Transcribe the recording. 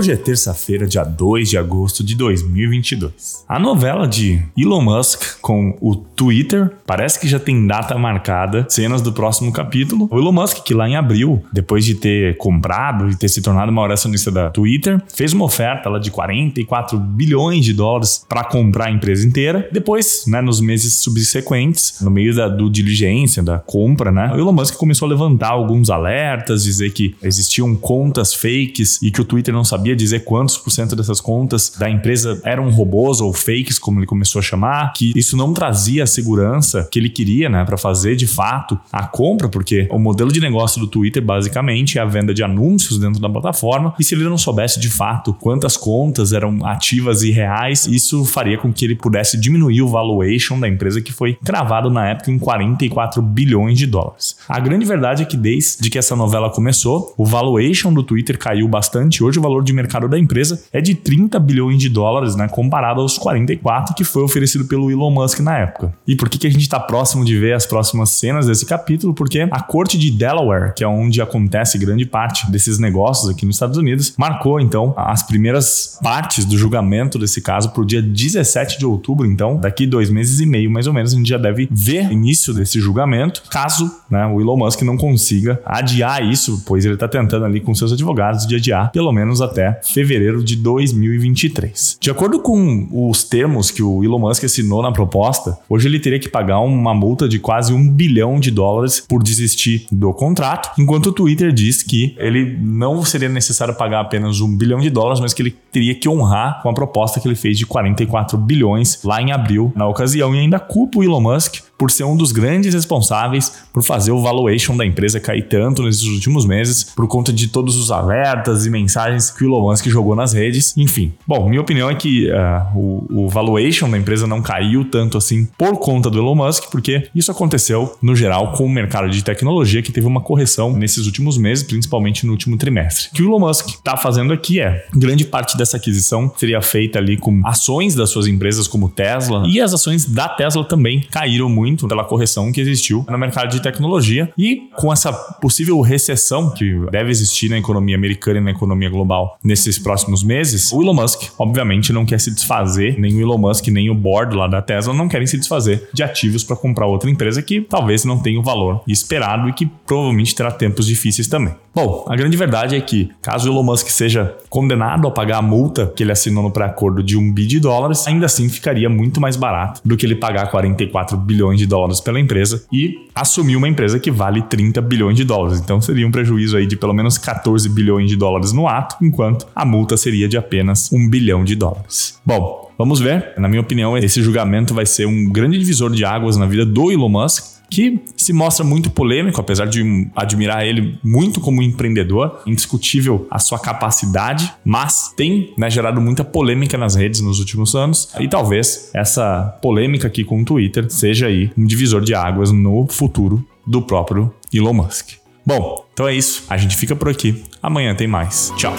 Hoje é terça-feira, dia 2 de agosto de 2022. A novela de Elon Musk com o Twitter parece que já tem data marcada, cenas do próximo capítulo. O Elon Musk, que lá em abril, depois de ter comprado e ter se tornado uma acionista da Twitter, fez uma oferta lá de 44 bilhões de dólares para comprar a empresa inteira. Depois, né, nos meses subsequentes, no meio da diligência, da compra, né, o Elon Musk começou a levantar alguns alertas, dizer que existiam contas fakes e que o Twitter não sabia dizer quantos por cento dessas contas da empresa eram robôs ou fakes, como ele começou a chamar, que isso não trazia a segurança que ele queria, né, para fazer de fato a compra, porque o modelo de negócio do Twitter basicamente é a venda de anúncios dentro da plataforma, e se ele não soubesse de fato quantas contas eram ativas e reais, isso faria com que ele pudesse diminuir o valuation da empresa que foi cravado na época em 44 bilhões de dólares. A grande verdade é que desde que essa novela começou, o valuation do Twitter caiu bastante. Hoje o valor de mercado da empresa é de 30 bilhões de dólares, né, comparado aos 44 que foi oferecido pelo Elon Musk na época. E por que, que a gente está próximo de ver as próximas cenas desse capítulo? Porque a corte de Delaware, que é onde acontece grande parte desses negócios aqui nos Estados Unidos, marcou então as primeiras partes do julgamento desse caso para o dia 17 de outubro. Então, daqui dois meses e meio, mais ou menos, a gente já deve ver início desse julgamento, caso né, o Elon Musk não consiga adiar isso, pois ele está tentando ali com seus advogados de adiar pelo menos até fevereiro de 2023. De acordo com os termos que o Elon Musk assinou na proposta, hoje ele teria que pagar uma multa de quase um bilhão de dólares por desistir do contrato, enquanto o Twitter diz que ele não seria necessário pagar apenas um bilhão de dólares, mas que ele teria que honrar com a proposta que ele fez de 44 bilhões lá em abril na ocasião, e ainda culpa o Elon Musk por ser um dos grandes responsáveis por fazer o valuation da empresa cair tanto nesses últimos meses, por conta de todos os alertas e mensagens que o Elon Musk jogou nas redes. Enfim, bom, minha opinião é que uh, o, o valuation da empresa não caiu tanto assim por conta do Elon Musk, porque isso aconteceu no geral com o mercado de tecnologia que teve uma correção nesses últimos meses, principalmente no último trimestre. O que o Elon Musk está fazendo aqui é grande parte dessa aquisição seria feita ali com ações das suas empresas como Tesla e as ações da Tesla também caíram muito muito pela correção que existiu no mercado de tecnologia e com essa possível recessão que deve existir na economia americana e na economia global nesses próximos meses, o Elon Musk, obviamente, não quer se desfazer, nem o Elon Musk, nem o board lá da Tesla não querem se desfazer de ativos para comprar outra empresa que talvez não tenha o valor esperado e que provavelmente terá tempos difíceis também. Bom, a grande verdade é que, caso o Elon Musk seja condenado a pagar a multa que ele assinou no pré-acordo de um bi de dólares, ainda assim ficaria muito mais barato do que ele pagar 44 bilhões de dólares pela empresa e assumir uma empresa que vale 30 bilhões de dólares. Então seria um prejuízo aí de pelo menos 14 bilhões de dólares no ato, enquanto a multa seria de apenas 1 bilhão de dólares. Bom, vamos ver. Na minha opinião, esse julgamento vai ser um grande divisor de águas na vida do Elon Musk que se mostra muito polêmico, apesar de admirar ele muito como empreendedor, indiscutível a sua capacidade, mas tem né, gerado muita polêmica nas redes nos últimos anos e talvez essa polêmica aqui com o Twitter seja aí um divisor de águas no futuro do próprio Elon Musk. Bom, então é isso. A gente fica por aqui. Amanhã tem mais. Tchau.